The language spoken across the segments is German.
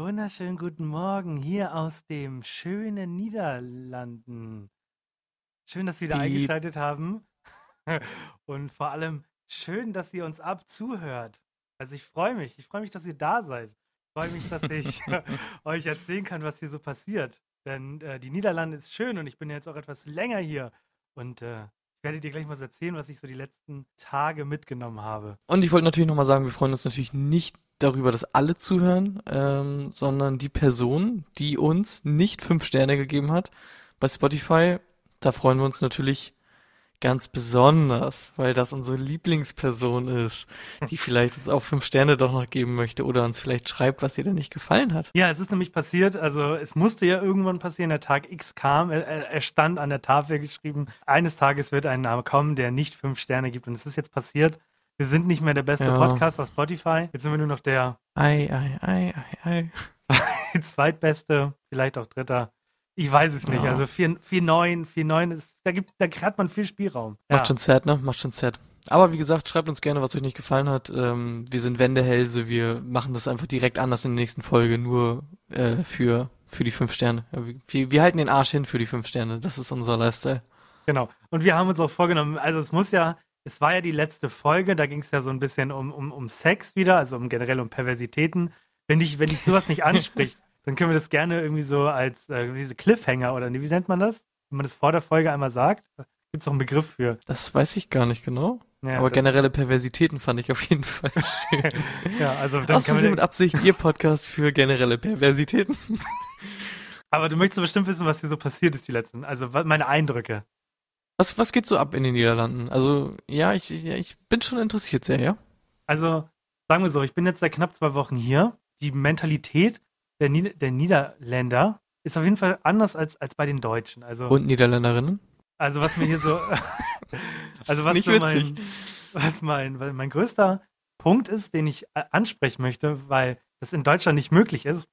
Wunderschönen guten Morgen hier aus dem schönen Niederlanden. Schön, dass Sie wieder Piep. eingeschaltet haben. Und vor allem schön, dass ihr uns abzuhört. Also ich freue mich. Ich freue mich, dass ihr da seid. Ich freue mich, dass ich euch erzählen kann, was hier so passiert. Denn äh, die Niederlande ist schön und ich bin ja jetzt auch etwas länger hier. Und äh, ich werde dir gleich mal erzählen, was ich so die letzten Tage mitgenommen habe. Und ich wollte natürlich nochmal sagen, wir freuen uns natürlich nicht darüber, dass alle zuhören, ähm, sondern die Person, die uns nicht fünf Sterne gegeben hat bei Spotify, da freuen wir uns natürlich ganz besonders, weil das unsere Lieblingsperson ist, die vielleicht uns auch fünf Sterne doch noch geben möchte oder uns vielleicht schreibt, was ihr denn nicht gefallen hat. Ja, es ist nämlich passiert, also es musste ja irgendwann passieren, der Tag X kam, er er stand an der Tafel geschrieben, eines Tages wird ein Name kommen, der nicht fünf Sterne gibt und es ist jetzt passiert. Wir sind nicht mehr der beste Ja. Podcast auf Spotify, jetzt sind wir nur noch der Ei, ei, ei, ei, ei. zweitbeste, vielleicht auch dritter. Ich weiß es nicht, Ja. also 4-9, 4-9 ist, da gibt, da hat man viel Spielraum. Macht schon sad, ne? Macht schon sad. Aber wie gesagt, schreibt uns gerne, was euch nicht gefallen hat. Ähm, wir sind Wendehälse, wir machen das einfach direkt anders in der nächsten Folge, nur äh, für, für die fünf Sterne. Ja, Wir, wir halten den Arsch hin für die fünf Sterne. Das ist unser Lifestyle. Genau. Und wir haben uns auch vorgenommen, also es muss ja, es war ja die letzte Folge, da ging es ja so ein bisschen um, um, um Sex wieder, also um generell um Perversitäten. Wenn dich, wenn dich sowas nicht anspricht, dann können wir das gerne irgendwie so als äh, diese Cliffhanger oder wie nennt man das? Wenn man das vor der Folge einmal sagt, gibt es auch einen Begriff für. Das weiß ich gar nicht genau. Ja, Aber generelle Perversitäten fand ich auf jeden Fall schön. ja also dann Aus kann man, mit Absicht, ihr Podcast für generelle Perversitäten. aber du möchtest bestimmt wissen, was hier so passiert ist die letzten, also meine Eindrücke. Was, was geht so ab in den Niederlanden? Also, ja, ich, ja, ich bin schon interessiert sehr, ja? Also, sagen wir so, ich bin jetzt seit knapp zwei Wochen hier. Die Mentalität der, Nieder der Niederländer ist auf jeden Fall anders als, als bei den Deutschen. Also, Und Niederländerinnen? also was mir hier so, also was nicht so witzig. mein, was mein, mein größter Punkt ist, den ich äh, ansprechen möchte, weil das in Deutschland nicht möglich ist.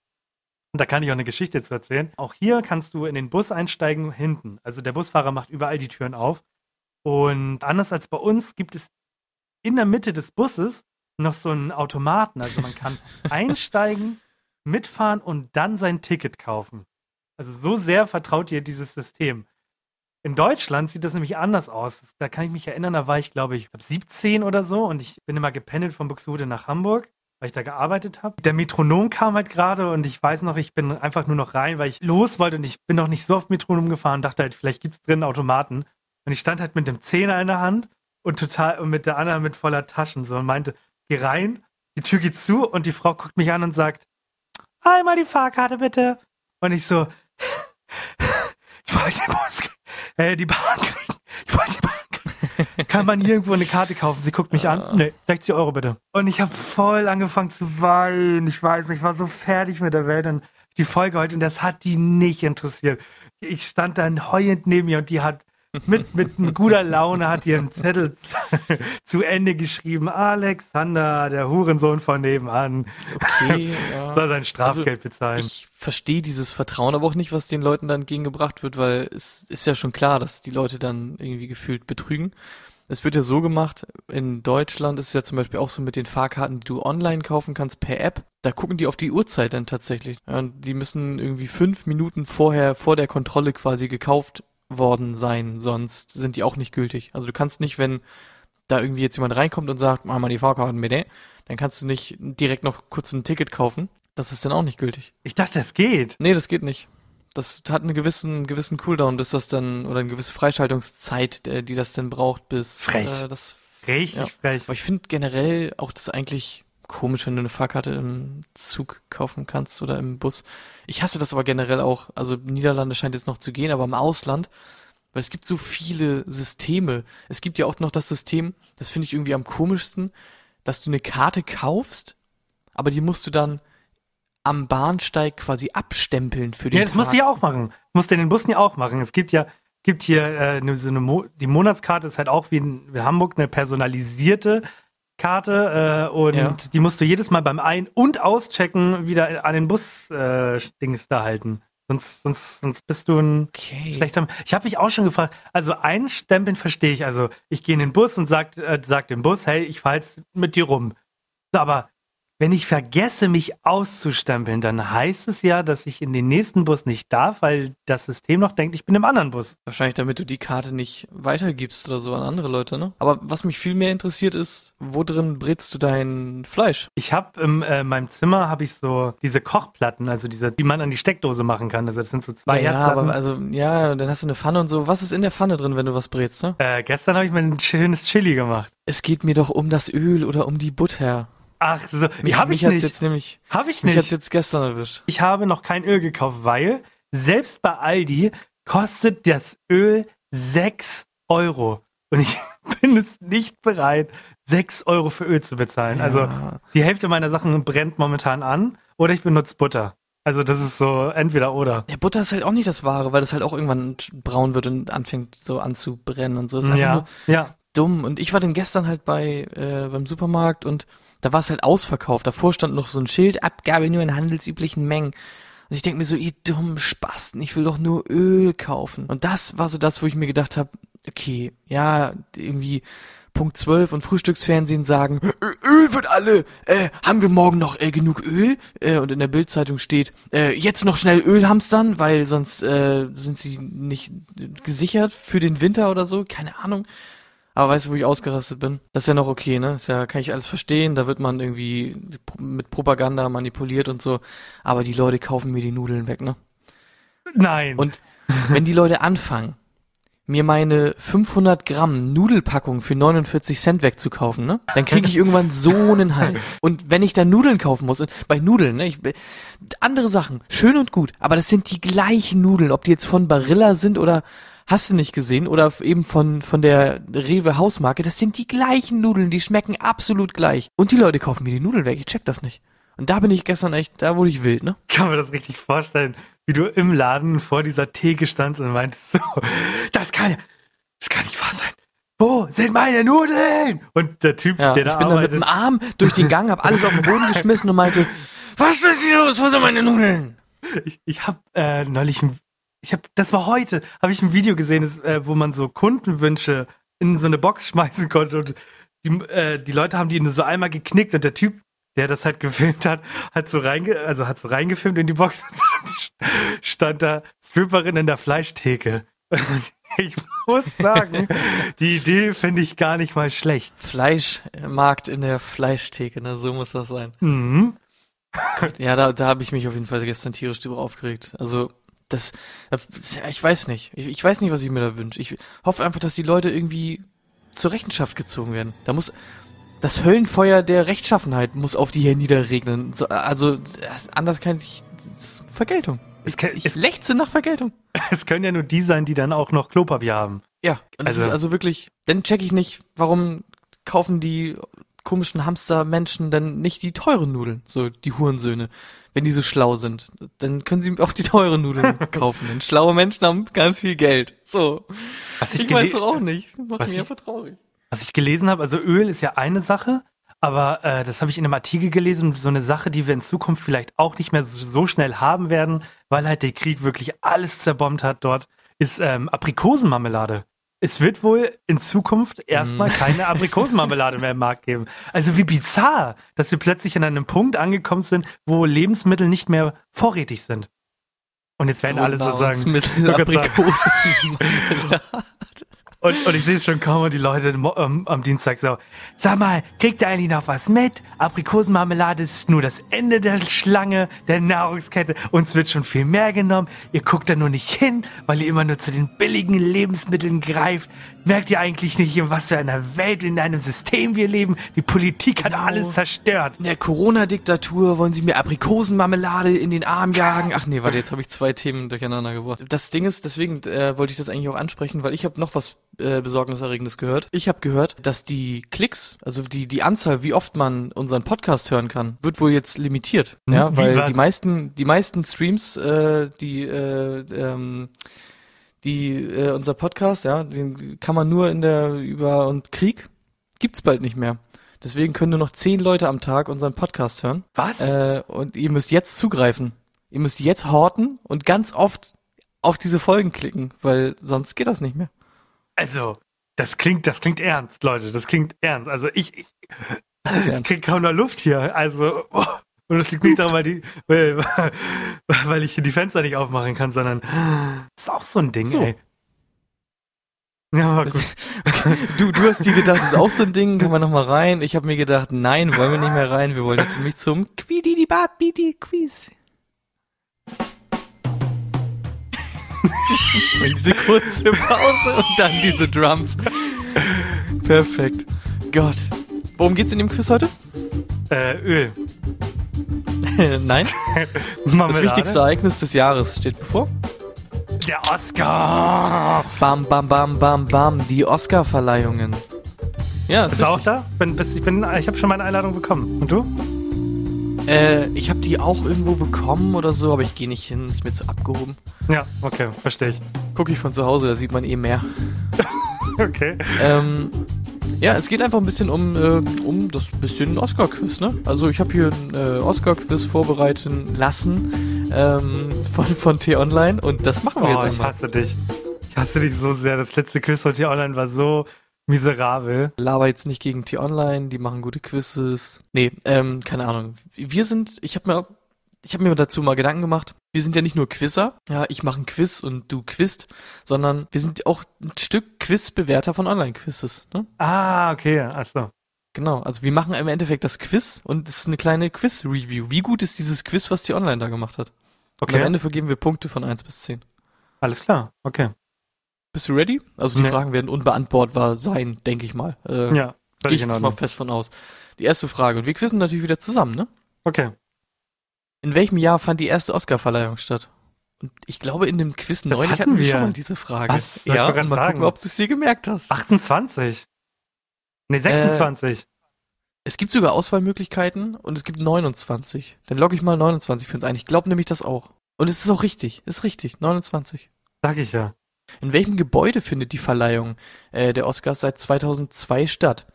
Und da kann ich auch eine Geschichte zu erzählen. Auch hier kannst du in den Bus einsteigen hinten. Also der Busfahrer macht überall die Türen auf. Und anders als bei uns gibt es in der Mitte des Busses noch so einen Automaten. Also man kann einsteigen, mitfahren und dann sein Ticket kaufen. Also so sehr vertraut dir dieses System. In Deutschland sieht das nämlich anders aus. Da kann ich mich erinnern, da war ich, glaube ich, 17 oder so und ich bin immer gependelt von Buxtehude nach Hamburg, weil ich da gearbeitet habe. Der Metronom kam halt gerade und ich weiß noch, ich bin einfach nur noch rein, weil ich los wollte und ich bin noch nicht so oft Metronom gefahren, dachte halt, vielleicht gibt es drin einen Automaten. Und ich stand halt mit dem Zehner in der Hand und total und mit der anderen mit voller Taschen so und meinte, geh rein, die Tür geht zu und die Frau guckt mich an und sagt, einmal die Fahrkarte bitte. Und ich so, ich wollte den Bus, äh, die Bahn kriegen. Ich wollte die Bahn kriegen. Kann man irgendwo eine Karte kaufen? Sie guckt mich an. Nee, 60 Euro bitte. Und ich habe voll angefangen zu weinen. Ich weiß nicht, ich war so fertig mit der Welt und die Folge heute und das hat die nicht interessiert. Ich stand dann heulend neben ihr und die hat mit, mit guter Laune hat ihren Zettel zu, Ende geschrieben. Alexander, der Hurensohn von nebenan, Okay, ja. soll sein Strafgeld bezahlen. Ich verstehe dieses Vertrauen aber auch nicht, was den Leuten dann entgegengebracht wird, weil es ist ja schon klar, dass die Leute dann irgendwie gefühlt betrügen. Es wird ja so gemacht, in Deutschland ist es ja zum Beispiel auch so mit den Fahrkarten, die du online kaufen kannst per App. Da gucken die auf die Uhrzeit dann tatsächlich. Und die müssen irgendwie fünf Minuten vorher, vor der Kontrolle quasi gekauft worden sein, sonst sind die auch nicht gültig. Also du kannst nicht, wenn da irgendwie jetzt jemand reinkommt und sagt, mach mal die Fahrkarten bitte, dann kannst du nicht direkt noch kurz ein Ticket kaufen. Das ist dann auch nicht gültig. Ich dachte, es geht. Nee, das geht nicht. Das hat einen gewissen, gewissen Cooldown, bis das dann, oder eine gewisse Freischaltungszeit, äh, die das dann braucht, bis Frech. Äh, das Richtig Ja. frech. aber ich finde generell auch das eigentlich komisch, wenn du eine Fahrkarte im Zug kaufen kannst oder im Bus. Ich hasse das aber generell auch. Also Niederlande scheint jetzt noch zu gehen, aber im Ausland, weil es gibt so viele Systeme. Es gibt ja auch noch das System, das finde ich irgendwie am komischsten, dass du eine Karte kaufst, aber die musst du dann am Bahnsteig quasi abstempeln für den Ja, das musst du ja auch machen. Musst du in den Bussen ja auch machen. Es gibt ja, gibt hier äh, so eine Mo die Monatskarte ist halt auch wie in Hamburg eine personalisierte Karte äh, und Ja. die musst du jedes Mal beim Ein- und Auschecken wieder an den Bus äh, da halten. Sonst, sonst, sonst bist du ein Okay. schlechter. Ich habe mich auch schon gefragt. Also einstempeln verstehe ich. Also ich gehe in den Bus und sag, äh, sag dem Bus, hey, ich fahr jetzt mit dir rum. So, aber wenn ich vergesse, mich auszustempeln, dann heißt es ja, dass ich in den nächsten Bus nicht darf, weil das System noch denkt, ich bin im anderen Bus. Wahrscheinlich, damit du die Karte nicht weitergibst oder so an andere Leute, ne? Aber was mich viel mehr interessiert ist, wo drin brätst du dein Fleisch? Ich habe in äh, meinem Zimmer habe ich so diese Kochplatten, also diese, die man an die Steckdose machen kann. Also das sind so zwei ja, Herdplatten. aber also, ja, dann hast du eine Pfanne und so. Was ist in der Pfanne drin, wenn du was brätst, ne? äh, gestern habe ich mir ein schönes Chili gemacht. Es geht mir doch um das Öl oder um die Butter. Ach so, Mich, habe mich ich nicht. jetzt nämlich, Habe ich mich nicht. jetzt gestern erwischt. Ich habe noch kein Öl gekauft, weil selbst bei Aldi kostet das Öl 6 Euro. Und ich bin es nicht bereit, 6 Euro für Öl zu bezahlen. Also Ja. die Hälfte meiner Sachen brennt momentan an oder ich benutze Butter. Also das ist so entweder oder. Ja, Butter ist halt auch nicht das Wahre, weil das halt auch irgendwann braun wird und anfängt so anzubrennen und so. Ist einfach Ja, nur ja. dumm. Und ich war dann gestern halt bei äh, beim Supermarkt und da war es halt ausverkauft. Davor stand noch so ein Schild, Abgabe nur in handelsüblichen Mengen. Und ich denke mir so, ihr dummen Spasten, ich will doch nur Öl kaufen. Und das war so das, wo ich mir gedacht habe, okay, ja, irgendwie Punkt 12 und Frühstücksfernsehen sagen, "Ö- Öl wird alle, äh, haben wir morgen noch äh, genug Öl? Äh, und in der Bildzeitung steht, äh, jetzt noch schnell Öl hamstern, weil sonst äh, sind sie nicht gesichert für den Winter oder so, keine Ahnung. Aber weißt du, wo ich ausgerastet bin? Das ist ja noch okay, ne? Ist ja, kann ich alles verstehen. Da wird man irgendwie mit Propaganda manipuliert und so. Aber die Leute kaufen mir die Nudeln weg, ne? Nein. Und wenn die Leute anfangen, mir meine 500 Gramm Nudelpackung für 49 Cent wegzukaufen, ne? Dann kriege ich irgendwann so einen Hals. Und wenn ich dann Nudeln kaufen muss, und bei Nudeln, ne? Ich, andere Sachen, schön und gut, aber das sind die gleichen Nudeln, ob die jetzt von Barilla sind oder hast du nicht gesehen oder eben von, von der Rewe Hausmarke, das sind die gleichen Nudeln, die schmecken absolut gleich. Und die Leute kaufen mir die Nudeln weg, ich check das nicht. Und da bin ich gestern echt, da wurde ich wild, ne? kann mir das richtig vorstellen, wie du im Laden vor dieser Theke standst und meintest so, das kann, das kann nicht wahr sein. Wo sind meine Nudeln? Und der Typ, Ja, der ich da bin da mit dem Arm durch den Gang, hab alles auf den Boden geschmissen und meinte, was ist hier los? Wo sind meine Nudeln? ich, ich habe äh, neulich, ein, ich habe, das war heute, habe ich ein Video gesehen, das, äh, wo man so Kundenwünsche in so eine Box schmeißen konnte und die, äh, die Leute haben die nur so einmal geknickt und der Typ, der das halt gefilmt hat, hat so reinge, also hat so reingefilmt in die Box und dann stand da Stripperin in der Fleischtheke. Und ich muss sagen, die Idee finde ich gar nicht mal schlecht. Fleischmarkt in der Fleischtheke, ne? So muss das sein. Mhm. Ja, da, da habe ich mich auf jeden Fall gestern tierisch drüber aufgeregt. Also, das, ich weiß nicht. Ich, ich weiß nicht, was ich mir da wünsche. Ich hoffe einfach, dass die Leute irgendwie zur Rechenschaft gezogen werden. Da muss, das Höllenfeuer der Rechtschaffenheit muss auf die hier niederregnen. So, also, anders kann ich, Vergeltung. Es, kann, Ich es, lechze nach Vergeltung. es können ja nur die sein, die dann auch noch Klopapier haben. Ja, und also, das ist also wirklich, dann check ich nicht, warum kaufen die komischen Hamstermenschen dann nicht die teuren Nudeln, so die Hurensöhne, wenn die so schlau sind. Dann können sie auch die teuren Nudeln kaufen. Denn schlaue Menschen haben ganz viel Geld. So. Was Ich, ich, weiß doch auch nicht. Macht was mich ich- einfach traurig. Was ich gelesen habe, also Öl ist ja eine Sache, aber äh, das habe ich in einem Artikel gelesen, so eine Sache, die wir in Zukunft vielleicht auch nicht mehr so so schnell haben werden, weil halt der Krieg wirklich alles zerbombt hat dort, ist ähm, Aprikosenmarmelade. Es wird wohl in Zukunft erstmal keine Aprikosenmarmelade mehr im Markt geben. Also wie bizarr, dass wir plötzlich an einem Punkt angekommen sind, wo Lebensmittel nicht mehr vorrätig sind. Und jetzt werden alle so sagen. Aprikosen. Und, und ich sehe es schon kaum und die Leute am, am Dienstag so, sag mal, kriegt ihr eigentlich noch was mit? Aprikosenmarmelade ist nur das Ende der Schlange, der Nahrungskette. Uns wird schon viel mehr genommen. Ihr guckt da nur nicht hin, weil ihr immer nur zu den billigen Lebensmitteln greift. Merkt ihr eigentlich nicht, in was für einer Welt, in einem System wir leben? Die Politik hat alles zerstört. In der Corona-Diktatur wollen sie mir Aprikosenmarmelade in den Arm jagen. Ach nee, warte, jetzt habe ich zwei Themen durcheinander gebracht. Das Ding ist, deswegen äh, wollte ich das eigentlich auch ansprechen, weil ich habe noch was äh, Besorgniserregendes gehört. Ich habe gehört, dass die Klicks, also die, die Anzahl, wie oft man unseren Podcast hören kann, wird wohl jetzt limitiert. Hm? Ja, weil die meisten, die meisten Streams, äh, die äh, ähm, die äh, unser Podcast, ja, den kann man nur in der über und Krieg gibt's bald nicht mehr. Deswegen können nur noch zehn Leute am Tag unseren Podcast hören. Was? Äh, und ihr müsst jetzt zugreifen. Ihr müsst jetzt horten und ganz oft auf diese Folgen klicken, weil sonst geht das nicht mehr. Also, das klingt, das klingt ernst, Leute. Das klingt ernst. Also ich, ich, ich krieg kaum noch Luft hier. Also, oh. Und das liegt nicht daran, weil, die, weil, weil ich die Fenster nicht aufmachen kann, sondern das ist auch so ein Ding, so. ey. Ja, aber gut. Du, du hast dir gedacht, das ist auch so ein Ding, kann man noch mal rein. Ich habe mir gedacht, nein, wollen wir nicht mehr rein. Wir wollen jetzt nämlich zum Quididi-Bad-Bidi-Quiz. und diese kurze Pause und dann diese Drums. Perfekt. Gott. Worum geht's in dem Quiz heute? Äh, Öl. Nein. das wichtigste Ereignis des Jahres steht bevor. Der Oscar. Bam, bam, bam, bam, bam. Die Oscar-Verleihungen. Ja, ist Bist du auch da? Bin, bist, ich bin, ich habe schon meine Einladung bekommen. Und du? Äh, ich habe die auch irgendwo bekommen oder so, aber ich gehe nicht hin, ist mir zu abgehoben. Ja, okay, verstehe ich. Gucke ich von zu Hause, da sieht man eh mehr. okay. Ähm, ja, es geht einfach ein bisschen um, äh, um das bisschen Oscar-Quiz, ne? Also ich habe hier ein äh, Oscar-Quiz vorbereiten lassen ähm, von, von T-Online und das machen wir oh, jetzt einfach. ich hasse dich. Ich hasse dich so sehr. Das letzte Quiz von T-Online war so miserabel. Laber jetzt nicht gegen T-Online, die machen gute Quizzes. Nee, ähm, keine Ahnung. Wir sind, ich habe mir ich habe mir dazu mal Gedanken gemacht. Wir sind ja nicht nur Quizzer, ja, ich mache ein Quiz und du quizst, sondern wir sind auch ein Stück Quizbewerter von Online-Quizzes. Ne? Ah, okay, achso. Genau, also wir machen im Endeffekt das Quiz und es ist eine kleine Quiz-Review. Wie gut ist dieses Quiz, was die Online da gemacht hat? Okay. Und am Ende vergeben wir Punkte von 1 bis 10. Alles klar, okay. Bist du ready? Also die nee. Fragen werden unbeantwortbar sein, denke ich mal. Äh, ja, gehe ich jetzt mal fest von aus. Die erste Frage. Und wir quizzen natürlich wieder zusammen, ne? Okay. In welchem Jahr fand die erste Oscarverleihung statt? Und ich glaube, in dem Quiz das neulich hatten, wir schon mal diese Frage. Was? Ja, und mal sagen. gucken, ob du es dir gemerkt hast. 28. Nee, 26. Äh, es gibt sogar Auswahlmöglichkeiten und es gibt 29. Dann logge ich mal 29 für uns ein. Ich glaube nämlich das auch. Und es ist auch richtig. Ist richtig. 29. Sag ich ja. In welchem Gebäude findet die Verleihung äh, der Oscars seit 2002 statt?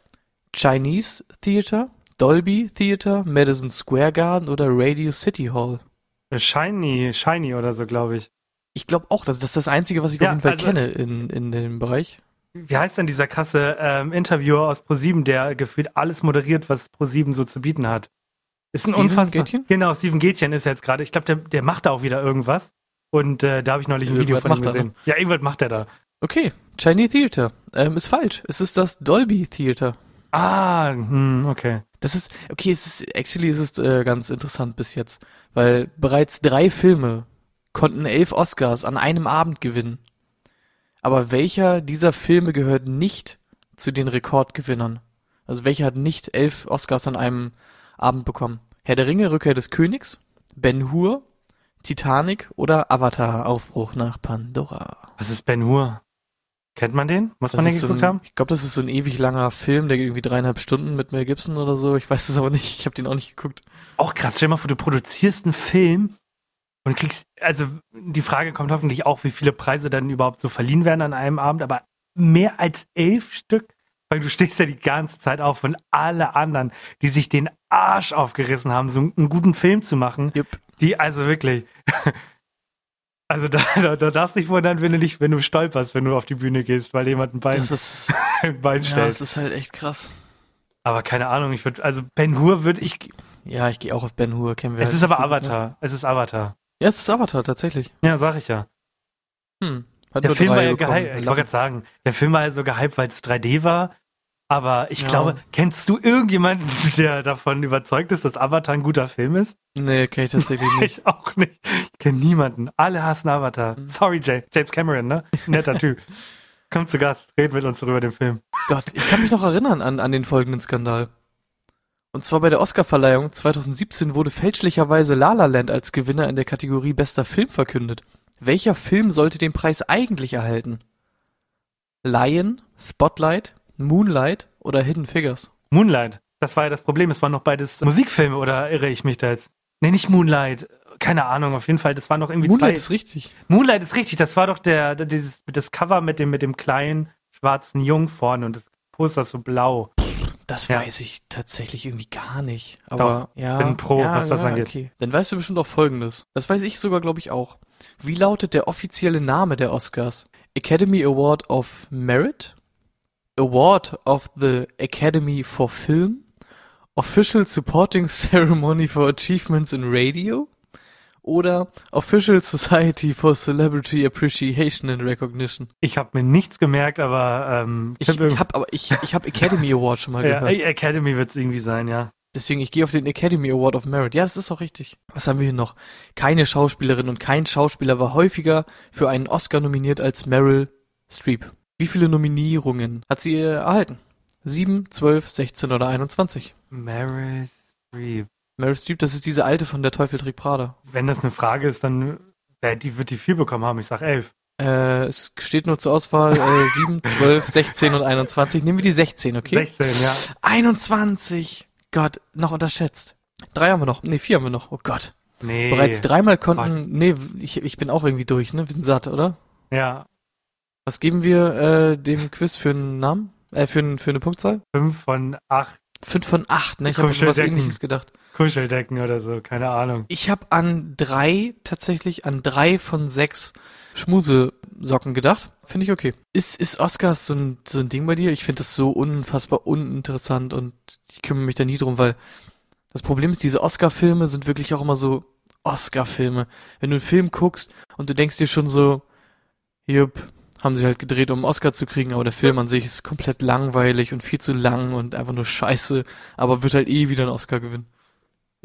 Chinese Theater, Dolby Theater, Madison Square Garden oder Radio City Hall? Shiny, Shiny oder so, glaube ich. Ich glaube auch, das ist das Einzige, was ich ja, auf jeden Fall also, kenne in, in dem Bereich. Wie heißt denn dieser krasse ähm, Interviewer aus ProSieben, der gefühlt alles moderiert, was ProSieben so zu bieten hat? Ist ein unfassbar. Gätchen? Genau, Steven Gätchen ist jetzt gerade. Ich glaube, der, der macht da auch wieder irgendwas. Und äh, da habe ich neulich ein Video von ihm gesehen. Ja, irgendwas macht er da. Okay, Chinese Theater. Ähm, ist falsch. Es ist das Dolby Theater. Ah, hm, okay. Das ist, okay, es ist, actually ist es äh, ganz interessant bis jetzt, weil bereits drei Filme konnten elf Oscars an einem Abend gewinnen. Aber welcher dieser Filme gehört nicht zu den Rekordgewinnern? Also welcher hat nicht elf Oscars an einem Abend bekommen? Herr der Ringe, Rückkehr des Königs, Ben Hur, Titanic oder Avatar, Aufbruch nach Pandora? Was ist Ben Hur? Kennt man den? Muss das man den geguckt so ein, haben? Ich glaube, das ist so ein ewig langer Film, der irgendwie dreieinhalb Stunden mit Mel Gibson oder so. Ich weiß es aber nicht. Ich habe den auch nicht geguckt. Auch krass. Stell dir mal vor, du produzierst einen Film und kriegst, also die Frage kommt hoffentlich auch, wie viele Preise dann überhaupt so verliehen werden an einem Abend, aber mehr als elf Stück, weil du stehst ja die ganze Zeit auf und alle anderen, die sich den Arsch aufgerissen haben, so einen guten Film zu machen, yep. die also wirklich, Also da, da, da darfst du dich wundern, wenn du nicht, wenn du stolperst, wenn du auf die Bühne gehst, weil jemand ein Bein, das ist, ein Bein stellt. Ja, das ist halt echt krass. Aber keine Ahnung, ich würde, also Ben Hur würde ich. Ja, ich gehe auch auf Ben Hur, kennen wir. Es halt ist aber so Avatar. Gut, ne? Es ist Avatar. Ja, es ist Avatar, tatsächlich. Ja, sag ich ja. Hm. Hat Der Film war ja gehypt, ich wollte gerade sagen, der Film war ja so gehypt, weil es 3D war. Aber ich Ja. glaube, kennst du irgendjemanden, der davon überzeugt ist, dass Avatar ein guter Film ist? Nee, kenn ich tatsächlich nicht. Ich auch nicht. Ich kenne niemanden. Alle hassen Avatar. Mhm. Sorry, Jay. James Cameron, ne? Netter Typ. Komm zu Gast, red mit uns darüber den Film. Gott, ich kann mich noch erinnern an, an den folgenden Skandal. Und zwar bei der Oscarverleihung 2017 wurde fälschlicherweise La La Land als Gewinner in der Kategorie Bester Film verkündet. Welcher Film sollte den Preis eigentlich erhalten? Lion, Spotlight, Moonlight oder Hidden Figures? Moonlight. Das war ja das Problem. Es waren noch beides Musikfilme, oder irre ich mich da jetzt? Nee, nicht Moonlight. Keine Ahnung, auf jeden Fall. Das waren noch irgendwie Moonlight zwei. ist richtig. Moonlight ist richtig. Das war doch der, der dieses, das Cover mit dem, mit dem kleinen schwarzen Jungen vorne und das Poster so blau. Das Ja. weiß ich tatsächlich irgendwie gar nicht. Aber ja, bin Pro, ja, was das ja, angeht. Okay. Dann weißt du bestimmt auch Folgendes. Das weiß ich sogar, glaube ich, auch. Wie lautet der offizielle Name der Oscars? Academy Award of Merit? Award of the Academy for Film? Official Supporting Ceremony for Achievements in Radio? Oder Official Society for Celebrity Appreciation and Recognition? Ich habe mir nichts gemerkt, aber ähm, Ich, hab ich habe aber ich, ich habe Academy Award schon mal ja, gehört. Academy wird es irgendwie sein, ja. Deswegen, ich gehe auf den Academy Award of Merit. Ja, das ist auch richtig. Was haben wir hier noch? Keine Schauspielerin und kein Schauspieler war häufiger für einen Oscar nominiert als Meryl Streep. Wie viele Nominierungen hat sie erhalten? Sieben, zwölf, 16 oder 21? Meryl Streep. Meryl Streep, das ist diese alte von Der Teufel trägt Prada. Wenn das eine Frage ist, dann äh, die wird die viel bekommen haben. Ich sag elf. Äh, es steht nur zur Auswahl äh, 7, 12, 16 und 21. Nehmen wir die 16, okay? 16, ja. 21! Gott, noch unterschätzt. Drei haben wir noch. Nee, vier haben wir noch. Oh Gott. Nee. Bereits dreimal konnten. Gott. Nee, ich, ich bin auch irgendwie durch, ne? Wir sind satt, oder? Ja. Was geben wir äh, dem Quiz für einen Namen? Äh, für, ein, für eine Punktzahl? Fünf von acht Fünf von acht, ne? Ich habe schon was ähnliches gedacht. Kuscheldecken oder so. Keine Ahnung. Ich habe an drei, tatsächlich an drei von sechs Schmusesocken gedacht. Finde ich okay. Ist, ist Oscars so ein, so ein Ding bei dir? Ich finde das so unfassbar uninteressant und ich kümmere mich da nie drum, weil das Problem ist, diese Oscar-Filme sind wirklich auch immer so Oscar-Filme. Wenn du einen Film guckst und du denkst dir schon so, jupp, haben sie halt gedreht, um einen Oscar zu kriegen, aber der Film an sich ist komplett langweilig und viel zu lang und einfach nur scheiße, aber wird halt eh wieder einen Oscar gewinnen.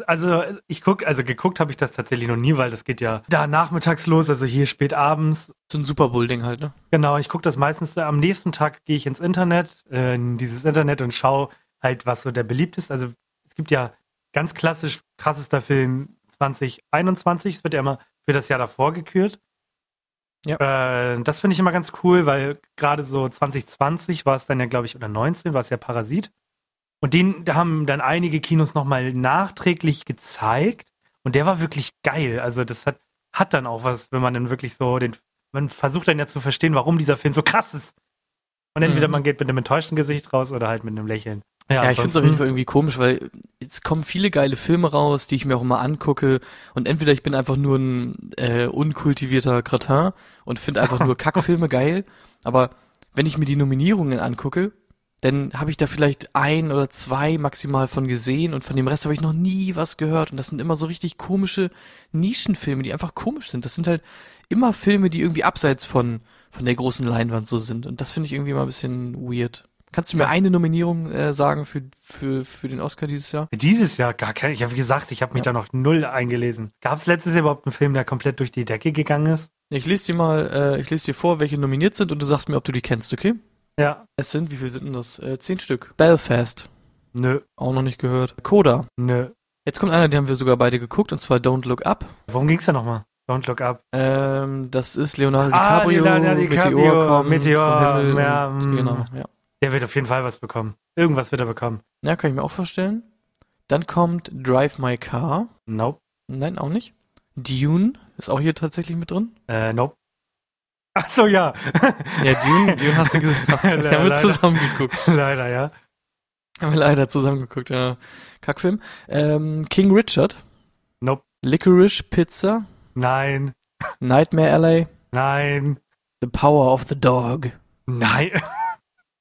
Also ich guck, also geguckt habe ich das tatsächlich noch nie, weil das geht ja da nachmittags los, also hier spät abends. So ein Super Bowl-Ding halt, ne? Genau, ich gucke das meistens, am nächsten Tag gehe ich ins Internet, äh, in dieses Internet und schaue halt, was so der beliebt ist. Also es gibt ja ganz klassisch krassester Film 2021, es wird ja immer für das Jahr davor gekürt. Ja. Äh, das finde ich immer ganz cool, weil gerade so 2020 war es dann ja, glaube ich, oder 19 war es ja Parasit. Und den, da haben dann einige Kinos nochmal nachträglich gezeigt. Und der war wirklich geil. Also das hat, hat dann auch was, wenn man dann wirklich so den, man versucht dann ja zu verstehen, warum dieser Film so krass ist. Und entweder Mhm. man geht mit einem enttäuschten Gesicht raus oder halt mit einem Lächeln. Ja, ich finde es auf jeden Fall irgendwie komisch, weil es kommen viele geile Filme raus, die ich mir auch immer angucke und entweder ich bin einfach nur ein äh, unkultivierter Gratin und finde einfach nur Kackfilme geil, aber wenn ich mir die Nominierungen angucke, dann habe ich da vielleicht ein oder zwei maximal von gesehen und von dem Rest habe ich noch nie was gehört und das sind immer so richtig komische Nischenfilme, die einfach komisch sind. Das sind halt immer Filme, die irgendwie abseits von von der großen Leinwand so sind und das finde ich irgendwie immer ein bisschen weird. Kannst du mir eine Nominierung äh, sagen für, für, für den Oscar dieses Jahr? Dieses Jahr gar kein, ich habe gesagt, ich habe mich da noch null eingelesen. Gab es letztes Jahr überhaupt einen Film, der komplett durch die Decke gegangen ist? Ich lese dir mal, äh, ich lese dir vor, welche nominiert sind und du sagst mir, ob du die kennst, okay? Ja, Es sind, wie viel sind denn das? Äh, zehn Stück. Belfast, nö, auch noch nicht gehört. Coda. nö. Jetzt kommt einer, den haben wir sogar beide geguckt, und zwar Don't Look Up. Worum ging's da nochmal? Don't Look Up. Ähm, das ist Leonardo Ah, DiCaprio, Leonardo DiCaprio, Meteor kommt Meteor, vom Himmel ja, und, mm. genau, ja. Der wird auf jeden Fall was bekommen. Irgendwas wird er bekommen. Ja, kann ich mir auch vorstellen. Dann kommt Drive My Car. Nope. Nein, auch nicht. Dune ist auch hier tatsächlich mit drin. Äh, nope. Ach so, ja. Ja, Dune, Dune hast du gesagt. Wir haben wir Leider. ja. Haben wir leider zusammen geguckt, ja. Kackfilm. Ähm, King Richard. Nope. Licorice Pizza. Nein. Nightmare Alley. Nein. The Power of the Dog. Nein.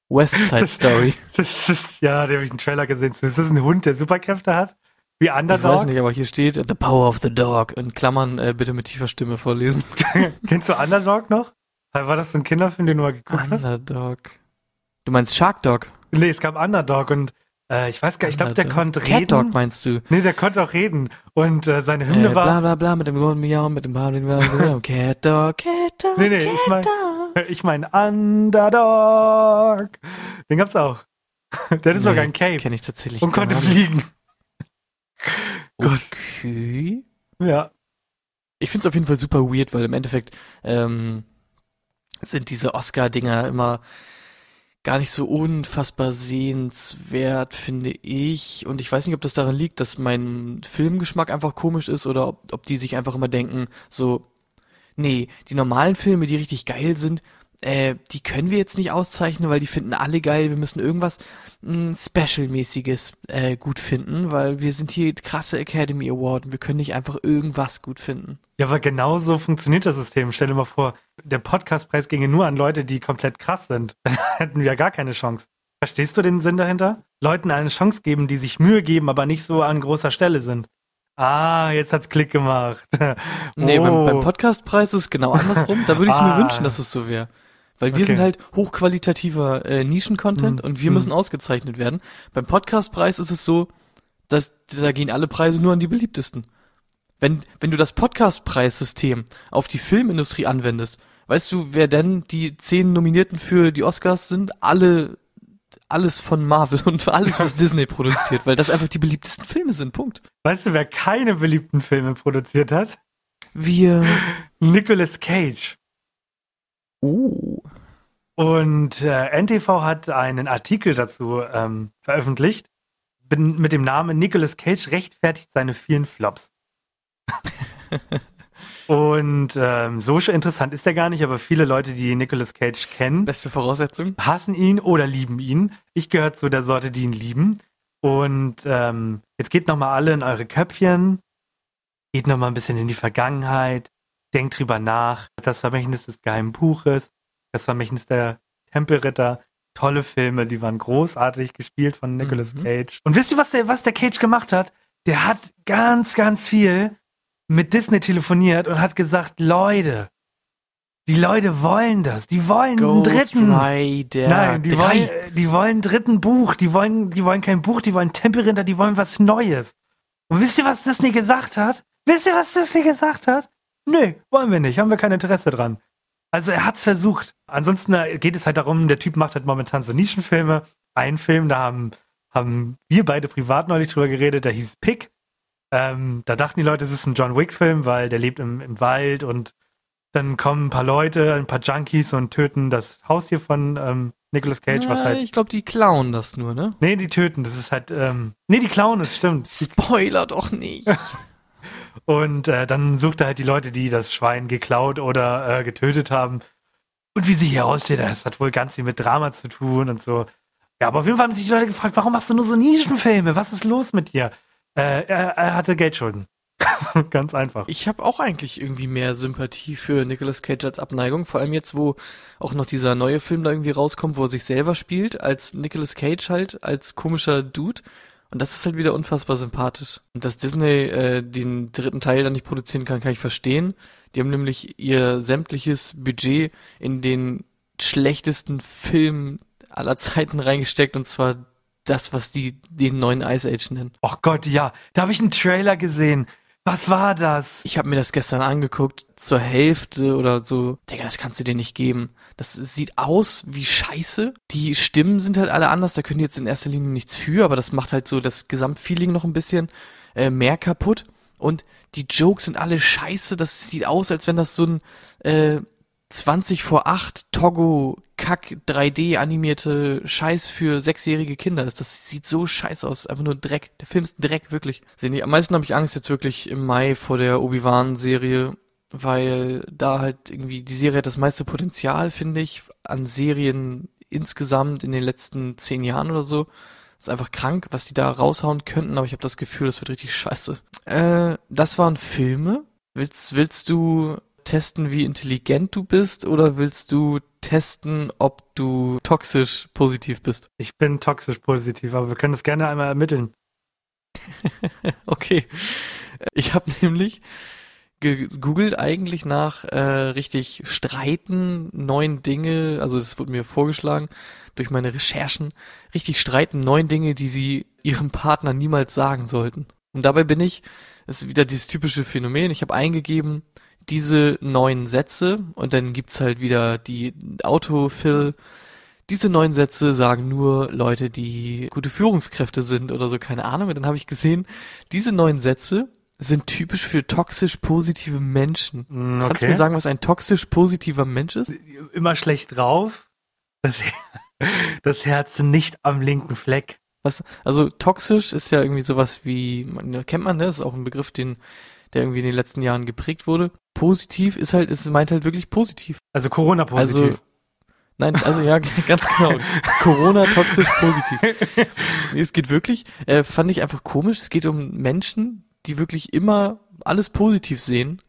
West Side Story. Das ist, ja, da habe ich einen Trailer gesehen. Ist das ein Hund, der Superkräfte hat? Wie Ich weiß Underdog? nicht, aber hier steht The Power of the Dog. In Klammern äh, bitte mit tiefer Stimme vorlesen. Kennst du Underdog noch? War das so ein Kinderfilm, den du mal geguckt hast? Underdog. Du meinst Shark Dog? Nee, es gab Underdog und äh, ich weiß gar nicht, ich glaube, der konnte reden. Cat Dog meinst du? Nee, der konnte auch reden. Und äh, seine Hymne Äh, war. bla bla bla mit dem Golden Miau, mit dem Cat Dog, Cat Dog, Nee, nee, ich Cat mein- Dog. Ich meine Underdog. Den gab's auch. Der hatte sogar ein Cape Kenne ich tatsächlich und konnte fliegen. Gott. Okay. Ja. Ich find's auf jeden Fall super weird, weil im Endeffekt ähm, sind diese Oscar-Dinger immer gar nicht so unfassbar sehenswert, finde ich. Und ich weiß nicht, ob das daran liegt, dass mein Filmgeschmack einfach komisch ist oder ob, ob die sich einfach immer denken, so, nee, die normalen Filme, die richtig geil sind, äh, die können wir jetzt nicht auszeichnen, weil die finden alle geil. Wir müssen irgendwas mh, Special-mäßiges äh, gut finden, weil wir sind hier krasse Academy Award und wir können nicht einfach irgendwas gut finden. Ja, aber genau so funktioniert das System. Stell dir mal vor, der Podcastpreis ginge nur an Leute, die komplett krass sind. Dann hätten wir ja gar keine Chance. Verstehst du den Sinn dahinter? Leuten eine Chance geben, die sich Mühe geben, aber nicht so an großer Stelle sind. Ah, jetzt hat's Klick gemacht. Nee, Oh. beim, beim Podcastpreis ist es genau andersrum. Da würde ich es mir Ah. wünschen, dass es so wäre. Weil wir Okay. sind halt hochqualitativer äh, Nischen-Content Mhm. und wir Mhm. müssen ausgezeichnet werden. Beim Podcastpreis ist es so, dass da gehen alle Preise nur an die beliebtesten. Wenn, wenn du das Podcastpreissystem auf die Filmindustrie anwendest, weißt du, wer denn die zehn Nominierten für die Oscars sind? Alle, alles von Marvel und alles, was Disney produziert, weil das einfach die beliebtesten Filme sind. Punkt. Weißt du, wer keine beliebten Filme produziert hat? Wir. Nicolas Cage. Oh. Und äh, NTV hat einen Artikel dazu ähm, veröffentlicht mit dem Namen Nicolas Cage rechtfertigt seine vielen Flops. Und ähm, so schon interessant ist er gar nicht, aber viele Leute, die Nicolas Cage kennen, Beste Voraussetzung. hassen ihn oder lieben ihn. Ich gehöre zu der Sorte, die ihn lieben. Und ähm, jetzt geht nochmal alle in eure Köpfchen, geht nochmal ein bisschen in die Vergangenheit, denkt drüber nach. Das Vermächtnis des geheimen Buches, das Vermächtnis der Tempelritter, tolle Filme, die waren großartig gespielt von Nicolas Mhm. Cage. Und wisst ihr, was der, was der Cage gemacht hat? Der hat ganz, ganz viel mit Disney telefoniert und hat gesagt, Leute, die Leute wollen das, die wollen einen Ghost dritten. Rider. Nein, die drei. wollen, die wollen einen dritten Buch, die wollen, die wollen kein Buch, die wollen Tempelrinder, die wollen was Neues. Und wisst ihr, was Disney gesagt hat? Wisst ihr, was Disney gesagt hat? Nö, wollen wir nicht, haben wir kein Interesse dran. Also er hat's versucht. Ansonsten äh, geht es halt darum, der Typ macht halt momentan so Nischenfilme. Ein Film, da haben, haben wir beide privat neulich drüber geredet, der hieß Pick. Ähm, da dachten die Leute, es ist ein John Wick-Film, weil der lebt im, im Wald und dann kommen ein paar Leute, ein paar Junkies und töten das Haustier von ähm, Nicolas Cage, was Ja, halt. Ich glaube, die klauen das nur, ne? Nee, die töten, das ist halt. Ähm, nee, die klauen es, stimmt. Spoiler doch nicht. Und äh, dann sucht er halt die Leute, die das Schwein geklaut oder äh, getötet haben. Und wie sich herausstellt, das hat wohl ganz viel mit Drama zu tun und so. Ja, aber auf jeden Fall haben sich die Leute gefragt, warum machst du nur so Nischenfilme? Was ist los mit dir? Äh, er, er hatte Geldschulden. ganz einfach. Ich habe auch eigentlich irgendwie mehr Sympathie für Nicolas Cage als Abneigung, vor allem jetzt, wo auch noch dieser neue Film da irgendwie rauskommt, wo er sich selber spielt, als Nicolas Cage halt, als komischer Dude. Und das ist halt wieder unfassbar sympathisch. Und dass Disney äh, den dritten Teil dann nicht produzieren kann, kann ich verstehen. Die haben nämlich ihr sämtliches Budget in den schlechtesten Film aller Zeiten reingesteckt, und zwar das, was die den neuen Ice Age nennen. Oh Gott, ja. Da habe ich einen Trailer gesehen. Was war das? Ich habe mir das gestern angeguckt, zur Hälfte oder so. Digga, das kannst du dir nicht geben. Das sieht aus wie Scheiße. Die Stimmen sind halt alle anders, da können die jetzt in erster Linie nichts für, aber das macht halt so das Gesamtfeeling noch ein bisschen äh, mehr kaputt. Und die Jokes sind alle scheiße, das sieht aus, als wenn das so ein äh, 20 vor 8 Togo Kack 3D animierte Scheiß für sechsjährige Kinder ist. Das sieht so scheiße aus. Einfach nur Dreck. Der Film ist Dreck, wirklich. Sehen die, am meisten habe ich Angst jetzt wirklich im Mai vor der Obi-Wan-Serie, weil da halt irgendwie, die Serie hat das meiste Potenzial, finde ich, an Serien insgesamt in den letzten zehn Jahren oder so. ist einfach krank, was die da raushauen könnten, aber ich habe das Gefühl, das wird richtig scheiße. Äh, das waren Filme. Willst, willst du testen, wie intelligent du bist, oder willst du testen, ob du toxisch positiv bist? Ich bin toxisch positiv, aber wir können das gerne einmal ermitteln. Okay. Ich habe nämlich gegoogelt eigentlich nach äh, richtig Streiten, neuen Dinge, also es wurde mir vorgeschlagen durch meine Recherchen, richtig Streiten, neun Dinge, die sie ihrem Partner niemals sagen sollten. Und dabei bin ich, ist wieder dieses typische Phänomen, ich habe eingegeben, diese neun Sätze und dann gibt's halt wieder die Autofill. Diese neun Sätze sagen nur Leute, die gute Führungskräfte sind oder so, keine Ahnung. Und dann habe ich gesehen, diese neun Sätze sind typisch für toxisch positive Menschen. Okay. Mm, Kannst du mir sagen, was ein toxisch positiver Mensch ist? Immer schlecht drauf. Das, das Herz nicht am linken Fleck. Was, also toxisch ist ja irgendwie sowas wie, kennt man, ne? Das ist auch ein Begriff, den, der irgendwie in den letzten Jahren geprägt wurde. Positiv ist halt, es meint halt wirklich positiv. Also Corona positiv. Also, nein, also ja, ganz genau. Corona toxisch positiv. Nee, es geht wirklich, äh, fand ich einfach komisch. Es geht um Menschen, die wirklich immer alles positiv sehen.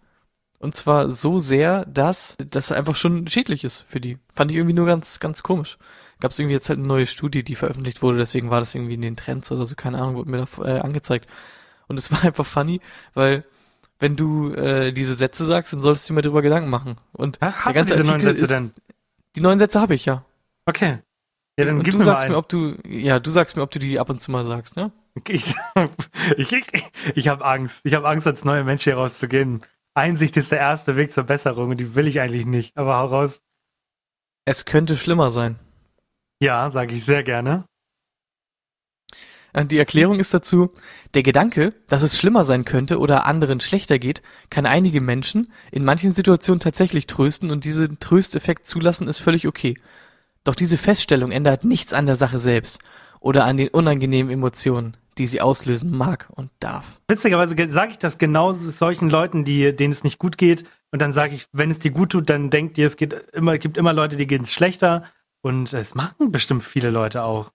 Und zwar so sehr, dass das einfach schon schädlich ist für die. Fand ich irgendwie nur ganz, ganz komisch. Gab es irgendwie jetzt halt eine neue Studie, die veröffentlicht wurde, deswegen war das irgendwie in den Trends oder so, keine Ahnung, wurde mir da äh, angezeigt. Und es war einfach funny, weil wenn du äh, diese Sätze sagst, dann solltest du dir mal drüber Gedanken machen. Und hast der ganze du diese Artikel neuen Sätze ist, denn? Die neuen Sätze habe ich, ja. Okay. Ja, dann und gib du mir sagst mal mir, ob du, ja, du sagst mir, ob du die ab und zu mal sagst, ne? Ich, ich, ich, ich habe Angst. Ich habe Angst, als neuer Mensch hier rauszugehen. Einsicht ist der erste Weg zur Besserung und die will ich eigentlich nicht. Aber hau raus. Es könnte schlimmer sein. Ja, sage ich sehr gerne. Äh, die Erklärung ist dazu, der Gedanke, dass es schlimmer sein könnte oder anderen schlechter geht, kann einige Menschen in manchen Situationen tatsächlich trösten und diesen Trösteffekt zulassen ist völlig okay. Doch diese Feststellung ändert nichts an der Sache selbst oder an den unangenehmen Emotionen, die sie auslösen mag und darf. Witzigerweise sage ich das genau solchen Leuten, die, denen es nicht gut geht. Und dann sage ich, wenn es dir gut tut, dann denkt ihr, es geht immer, gibt immer Leute, die gehen es schlechter. Und es machen bestimmt viele Leute auch.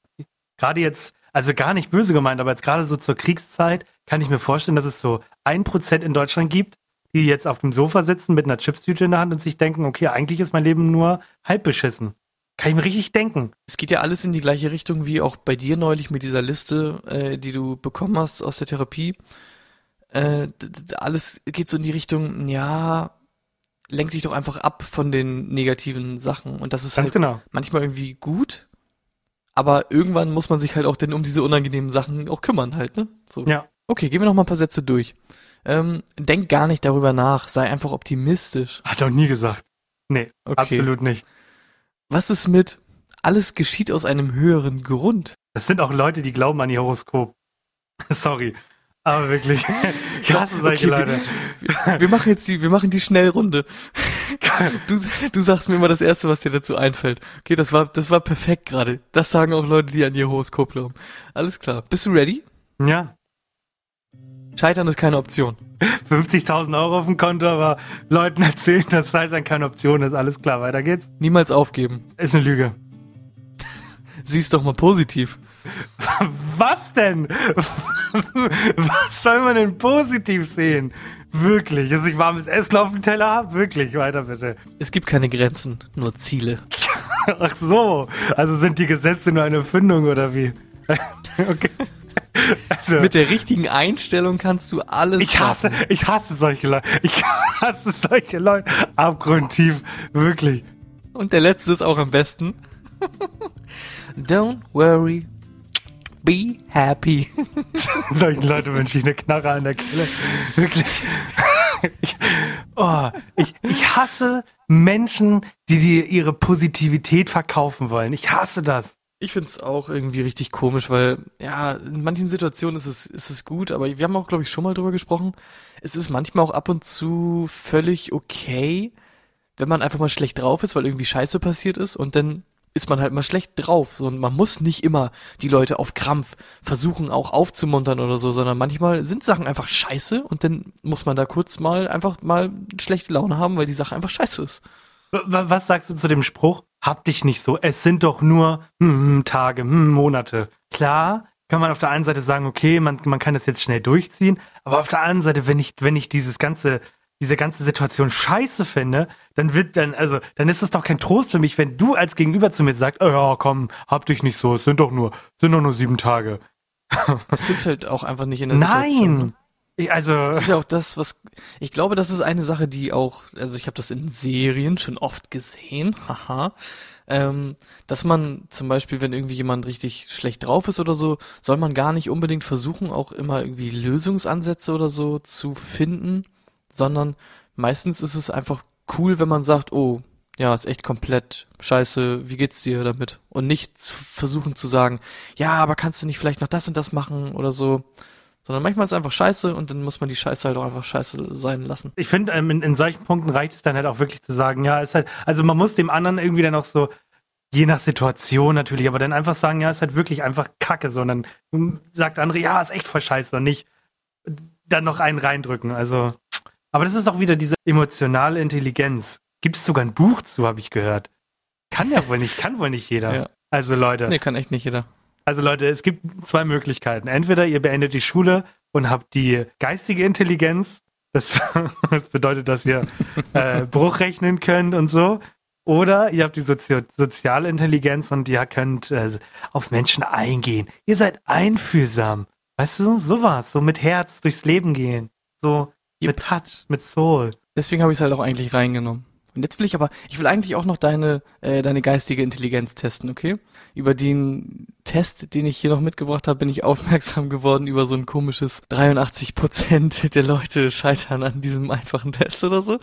Gerade jetzt, also gar nicht böse gemeint, aber jetzt gerade so zur Kriegszeit kann ich mir vorstellen, dass es so ein Prozent in Deutschland gibt, die jetzt auf dem Sofa sitzen mit einer Chipstüte in der Hand und sich denken, okay, eigentlich ist mein Leben nur halb beschissen. Kann ich mir richtig denken. Es geht ja alles in die gleiche Richtung wie auch bei dir neulich mit dieser Liste, äh, die du bekommen hast aus der Therapie. Äh, alles geht so in die Richtung, ja, lenk dich doch einfach ab von den negativen Sachen. Und das ist Ganz halt genau. manchmal irgendwie gut, aber irgendwann muss man sich halt auch denn um diese unangenehmen Sachen auch kümmern halt, ne? So. Ja. Okay, gehen wir noch mal ein paar Sätze durch. Ähm, denk gar nicht darüber nach, sei einfach optimistisch. Hat doch nie gesagt. Nee, okay. absolut nicht. Was ist mit alles geschieht aus einem höheren Grund? Das sind auch Leute, die glauben an ihr Horoskop. Sorry. Aber wirklich, ich hasse solche okay, Leute. Wir, wir, machen jetzt die, wir machen die Schnellrunde. Du, du sagst mir immer das Erste, was dir dazu einfällt. Okay, das war, das war perfekt gerade. Das sagen auch Leute, die an ihr Horoskop glauben. Alles klar. Bist du ready? Ja. Scheitern ist keine Option. 50.000 Euro auf dem Konto, aber Leuten erzählen, dass Scheitern keine Option ist. Alles klar, weiter geht's. Niemals aufgeben. Ist eine Lüge. Siehst doch mal positiv. Was denn? Was soll man denn positiv sehen? Wirklich, dass ich warmes Essen auf dem Teller habe? Wirklich, weiter bitte. Es gibt keine Grenzen, nur Ziele. Ach so, also sind die Gesetze nur eine Erfindung oder wie? okay. Also, Mit der richtigen Einstellung kannst du alles ich hasse, schaffen. Ich hasse solche Leute. Ich hasse solche Leute. Abgrundtief. Wirklich. Und der letzte ist auch am besten. Don't worry. Be happy. Solchen Leute wünsche ich eine Knarre an der Kelle. Wirklich. Ich, oh, ich, ich hasse Menschen, die dir ihre Positivität verkaufen wollen. Ich hasse das. Ich find's auch irgendwie richtig komisch, weil ja, in manchen Situationen ist es, ist es gut, aber wir haben auch, glaube ich, schon mal drüber gesprochen. Es ist manchmal auch ab und zu völlig okay, wenn man einfach mal schlecht drauf ist, weil irgendwie Scheiße passiert ist und dann ist man halt mal schlecht drauf. So, man muss nicht immer die Leute auf Krampf versuchen auch aufzumuntern oder so, sondern manchmal sind Sachen einfach scheiße und dann muss man da kurz mal einfach mal schlechte Laune haben, weil die Sache einfach scheiße ist. Was sagst du zu dem Spruch? Hab dich nicht so. Es sind doch nur hm, hm, Tage, hm, Monate. Klar, kann man auf der einen Seite sagen, okay, man, man kann das jetzt schnell durchziehen, aber auf der anderen Seite, wenn ich, wenn ich dieses ganze, diese ganze Situation scheiße finde, dann wird dann, also, dann ist es doch kein Trost für mich, wenn du als Gegenüber zu mir sagst, oh ja, komm, hab dich nicht so, es sind doch nur, sind doch nur sieben Tage. Das hilft halt auch einfach nicht in der Situation. Nein! Also. Das ist ja auch das, was ich glaube, das ist eine Sache, die auch, also ich habe das in Serien schon oft gesehen, haha, ähm, dass man zum Beispiel, wenn irgendwie jemand richtig schlecht drauf ist oder so, soll man gar nicht unbedingt versuchen, auch immer irgendwie Lösungsansätze oder so zu finden, sondern meistens ist es einfach cool, wenn man sagt, oh, ja, ist echt komplett scheiße, wie geht's dir damit? Und nicht versuchen zu sagen, ja, aber kannst du nicht vielleicht noch das und das machen oder so. Sondern manchmal ist es einfach scheiße und dann muss man die Scheiße halt auch einfach scheiße sein lassen. Ich finde, ähm, in, in solchen Punkten reicht es dann halt auch wirklich zu sagen, ja, ist halt, also man muss dem anderen irgendwie dann auch so, je nach Situation natürlich, aber dann einfach sagen, ja, ist halt wirklich einfach Kacke, sondern sagt der andere, ja, ist echt voll scheiße und nicht dann noch einen reindrücken. Also, aber das ist auch wieder diese emotionale Intelligenz. Gibt es sogar ein Buch zu, habe ich gehört. Kann ja wohl nicht, kann wohl nicht jeder. Ja. Also Leute. Nee, kann echt nicht jeder. Also Leute, es gibt zwei Möglichkeiten. Entweder ihr beendet die Schule und habt die geistige Intelligenz. Das, das bedeutet, dass ihr äh, Bruch rechnen könnt und so. Oder ihr habt die Sozi soziale Intelligenz und ihr könnt äh, auf Menschen eingehen. Ihr seid einfühlsam. Weißt du, sowas. So mit Herz durchs Leben gehen. So. Mit Touch, mit Soul. Deswegen habe ich es halt auch eigentlich reingenommen. Und jetzt will ich aber, ich will eigentlich auch noch deine, äh, deine geistige Intelligenz testen, okay? Über den Test, den ich hier noch mitgebracht habe, bin ich aufmerksam geworden über so ein komisches 83 Prozent der Leute scheitern an diesem einfachen Test oder so.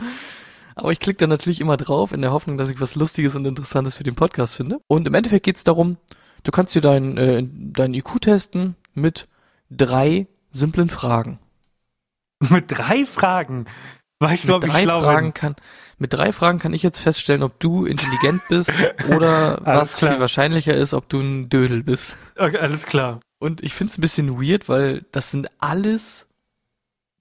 Aber ich klicke da natürlich immer drauf, in der Hoffnung, dass ich was Lustiges und Interessantes für den Podcast finde. Und im Endeffekt geht es darum, du kannst dir deinen äh, dein IQ testen mit drei simplen Fragen. Mit drei Fragen? Weißt mit du, ob drei ich schlau Fragen bin? kann Mit drei Fragen kann ich jetzt feststellen, ob du intelligent bist oder was klar. viel wahrscheinlicher ist, ob du ein Dödel bist. Okay, alles klar. Und ich find's ein bisschen weird, weil das sind alles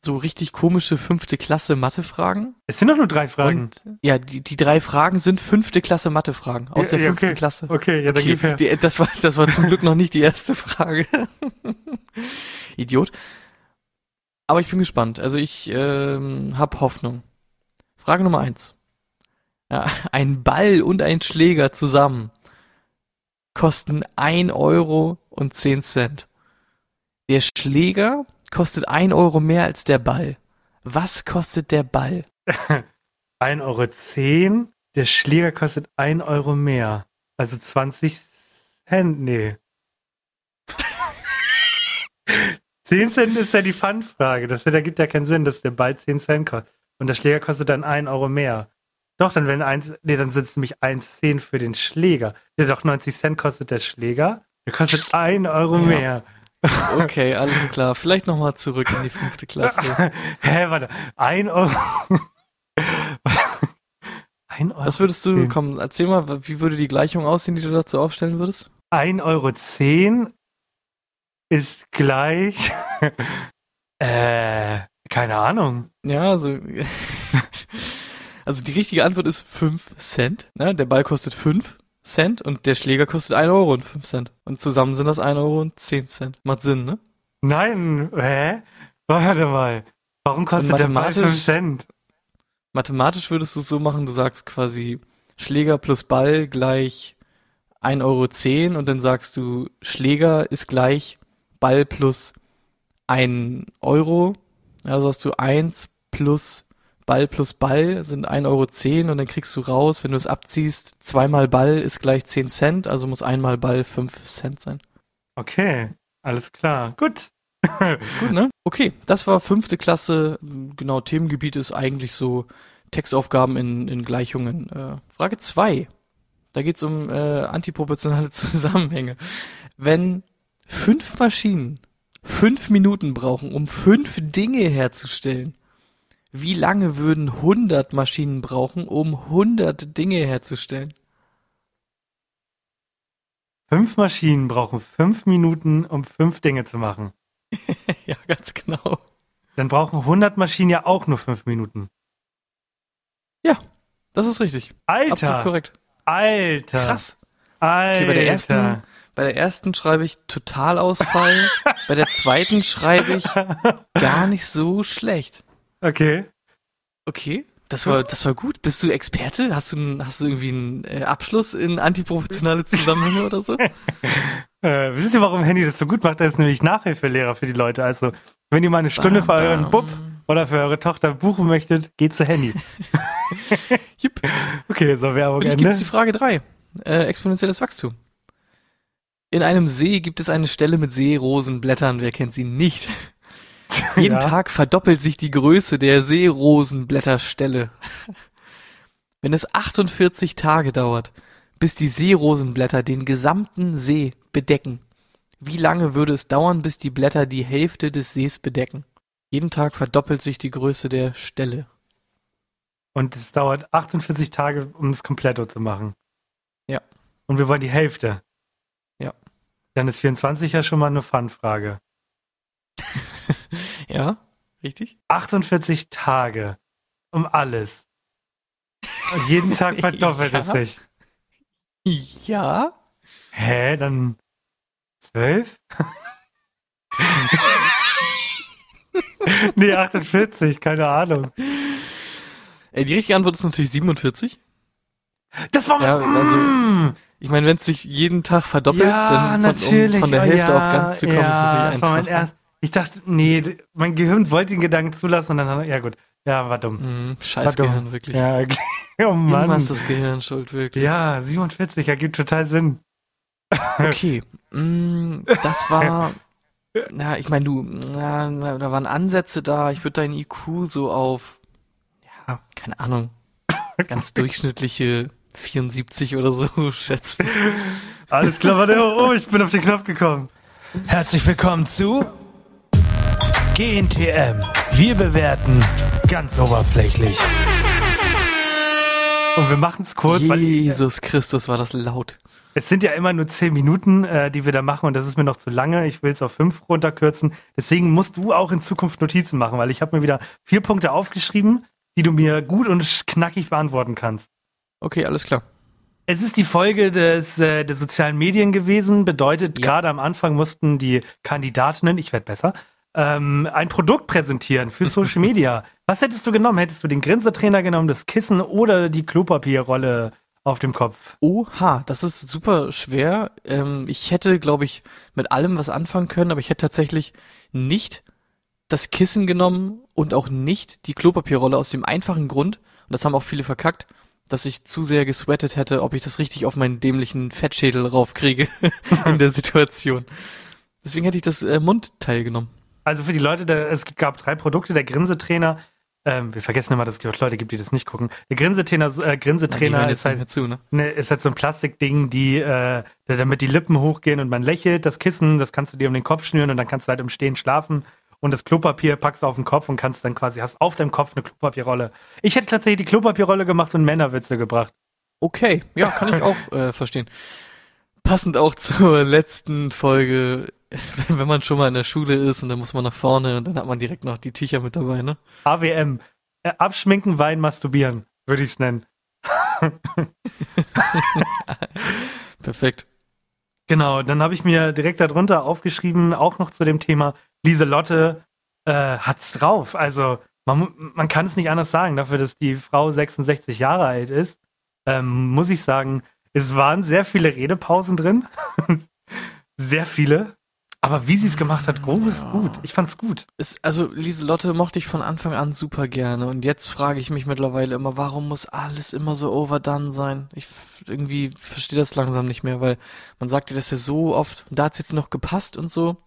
so richtig komische fünfte Klasse Mathe-Fragen. Es sind doch nur drei Fragen. Und ja, die, die drei Fragen sind fünfte Klasse Mathe-Fragen aus Ja, der ja, fünften okay. Klasse. Okay, ja, dann Okay, gib her. die, das war das war zum Glück noch nicht die erste Frage. Idiot. Aber ich bin gespannt. Also ich ähm, habe Hoffnung. Frage Nummer eins. Ja, ein Ball und ein Schläger zusammen kosten ein Euro und zehn Cent. Der Schläger kostet ein Euro mehr als der Ball. Was kostet der Ball? 1,10 Euro. zehn. Der Schläger kostet 1 Euro mehr. Also 20 Cent, nee. 10 Cent ist ja die Pfandfrage. Das ergibt ja keinen Sinn, dass der Ball 10 Cent kostet. Und der Schläger kostet dann 1 Euro mehr. Doch, dann wenn eins, nee, dann sind es nämlich 1,10 für den Schläger. Der doch 90 Cent kostet der Schläger. Der kostet 1 Euro Ja. mehr. Okay, alles klar. Vielleicht nochmal zurück in die fünfte Klasse. Hä, warte. 1 Euro. 1 Euro. Was würdest du, komm, erzähl mal, wie würde die Gleichung aussehen, die du dazu aufstellen würdest? 1,10 Euro zehn ist gleich. äh, keine Ahnung. Ja, also, also die richtige Antwort ist 5 Cent. Ne? Der Ball kostet 5 Cent und der Schläger kostet 1 Euro und 5 Cent. Und zusammen sind das 1 Euro und 10 Cent. Macht Sinn, ne? Nein, hä? Warte mal. Warum kostet der Ball mathematisch- 5 Cent? Mathematisch würdest du es so machen, du sagst quasi Schläger plus Ball gleich 1,10 Euro und dann sagst du Schläger ist gleich Ball plus 1 Euro. Also hast du 1 plus Ball plus Ball sind 1,10 Euro und dann kriegst du raus, wenn du es abziehst, zweimal Ball ist gleich 10 Cent, also muss einmal Ball 5 Cent sein. Okay, alles klar. Gut. Gut, ne? Okay, das war fünfte Klasse. Genau, Themengebiet ist eigentlich so Textaufgaben in, in Gleichungen. Äh, Frage zwei. Da geht's um äh, antiproportionale Zusammenhänge. Wenn fünf Maschinen fünf Minuten brauchen, um fünf Dinge herzustellen, wie lange würden 100 Maschinen brauchen, um 100 Dinge herzustellen? Fünf Maschinen brauchen fünf Minuten, um fünf Dinge zu machen. ja, ganz genau. Dann brauchen 100 Maschinen ja auch nur fünf Minuten. Das ist richtig. Absolut Alter! korrekt. Alter! Krass. Alter! Okay, bei der ersten, bei der ersten schreibe ich Totalausfall, bei der zweiten schreibe ich gar nicht so schlecht. Okay. Okay, das war, das war gut. Bist du Experte? Hast du, einen- hast du irgendwie einen äh, Abschluss in antiproportionale Zusammenhänge oder so? Äh, wisst ihr, warum Handy das so gut macht? Er ist nämlich Nachhilfelehrer für die Leute. Also Wenn ihr mal eine Stunde Bam, für euren bam. Bub oder für eure Tochter buchen möchtet, geht zu. Jupp. Okay, so Werbung Und Ende. gibt's die Frage drei. Äh, exponentielles Wachstum. In einem See gibt es eine Stelle mit Seerosenblättern. Wer kennt sie nicht? Jeden Ja. Tag verdoppelt sich die Größe der Seerosenblätterstelle. Wenn es 48 Tage dauert, bis die Seerosenblätter den gesamten See bedecken, wie lange würde es dauern, bis die Blätter die Hälfte des Sees bedecken? Jeden Tag verdoppelt sich die Größe der Stelle. Und es dauert 48 Tage, um es kompletto zu machen. Ja. Und wir wollen die Hälfte. Dann ist 24 ja schon mal eine Fun-Frage. Ja, richtig? 48 Tage. Um alles. Und jeden Tag verdoppelt es Ja. sich. Ja. Hä, dann 12? nee, 48, keine Ahnung. Äh, die richtige Antwort ist natürlich 47. Das war Ja, also, Mm. Ich meine, wenn es sich jeden Tag verdoppelt, ja, dann von, natürlich. um von der Oh, Hälfte ja, auf ganz zu kommen, ja, ist natürlich das war mein einfach. erst, Ich dachte, nee, mein Gehirn wollte den Gedanken zulassen und dann ja gut, ja, war dumm. Mhm, War scheiß dumm. Gehirn, wirklich. Ja, oh Immer Mann. ist das Gehirn schuld, wirklich. Ja, 47, ergibt total Sinn. Okay, mm, das war, na, ich meine, du, na, na, da waren Ansätze da. Ich würde deinen IQ so auf, ja, keine Ahnung, ganz durchschnittliche 74 oder so schätzen. Alles klar, warte, oh, ich bin auf den Knopf gekommen. Herzlich willkommen zu GNTM. Wir bewerten ganz oberflächlich. Und wir machen es kurz, weil Jesus Christus, war das laut. es sind ja immer nur 10 Minuten, äh, die wir da machen und das ist mir noch zu lange. Ich will es auf 5 runterkürzen. Deswegen musst du auch in Zukunft Notizen machen, weil ich habe mir wieder vier Punkte aufgeschrieben, die du mir gut und knackig beantworten kannst. Okay, alles klar. Es ist die Folge des, äh, der sozialen Medien gewesen. Bedeutet, Ja. gerade am Anfang mussten die Kandidatinnen, ich werde besser, ähm, ein Produkt präsentieren für Social Media. Was hättest du genommen? Hättest du den Grinsetrainer genommen, das Kissen oder die Klopapierrolle auf dem Kopf? Oha, das ist super schwer. Ähm, ich hätte, glaube ich, mit allem was anfangen können, aber ich hätte tatsächlich nicht das Kissen genommen und auch nicht die Klopapierrolle aus dem einfachen Grund, und das haben auch viele verkackt, dass ich zu sehr gesweatet hätte, ob ich das richtig auf meinen dämlichen Fettschädel raufkriege in der Situation. Deswegen hätte ich das äh, Mundteil genommen. Also für die Leute, der, es gab drei Produkte. Der Grinsetrainer, ähm, wir vergessen immer, dass es Leute gibt, die das nicht gucken. Der Grinsetrainer, äh, Grinsetrainer ist halt zu, ne? ne, ist halt so ein Plastikding, die, äh, damit die Lippen hochgehen und man lächelt. Das Kissen, das kannst du dir um den Kopf schnüren und dann kannst du halt im Stehen schlafen. Und das Klopapier packst du auf den Kopf und kannst dann quasi, hast auf deinem Kopf eine Klopapierrolle. Ich hätte tatsächlich die Klopapierrolle gemacht und Männerwitze gebracht. Okay, ja, kann ich auch äh, verstehen. Passend auch zur letzten Folge, wenn, wenn man schon mal in der Schule ist und dann muss man nach vorne und dann hat man direkt noch die Tücher mit dabei, ne? AWM. Äh, abschminken, Wein, masturbieren, würde ich es nennen. Perfekt. Genau, dann habe ich mir direkt darunter aufgeschrieben, auch noch zu dem Thema, Lieselotte äh, hat's drauf. Also man, man kann es nicht anders sagen, dafür, dass die Frau 66 Jahre alt ist, ähm, muss ich sagen, es waren sehr viele Redepausen drin. sehr viele. Aber wie sie es gemacht hat, groß, Ja. gut. Ich fand's gut. Ist, also Lieselotte mochte ich von Anfang an super gerne und jetzt frage ich mich mittlerweile immer, warum muss alles immer so overdone sein? Ich irgendwie verstehe das langsam nicht mehr, weil man sagt dir das ja so oft und da hat's jetzt noch gepasst und so.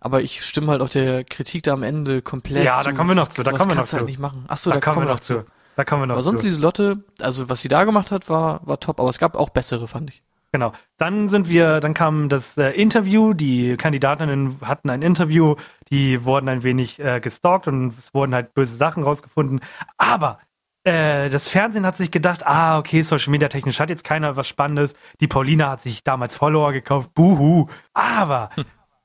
Aber ich stimme halt auch der Kritik da am Ende komplett Ja, zu. da kommen wir noch zu, da kommen wir noch du halt zu. nicht machen. Ach so, da, kommen wir noch zu. Da kommen wir noch Aber sonst zu. Lieselotte, also was sie da gemacht hat, war, war top, aber es gab auch bessere, fand ich. Genau. Dann sind wir, dann kam das äh, Interview, die Kandidatinnen hatten ein Interview, die wurden ein wenig äh, gestalkt und es wurden halt böse Sachen rausgefunden. Aber äh, das Fernsehen hat sich gedacht, ah, okay, Social Media technisch hat jetzt keiner was Spannendes. Die Paulina hat sich damals Follower gekauft, buhu. Aber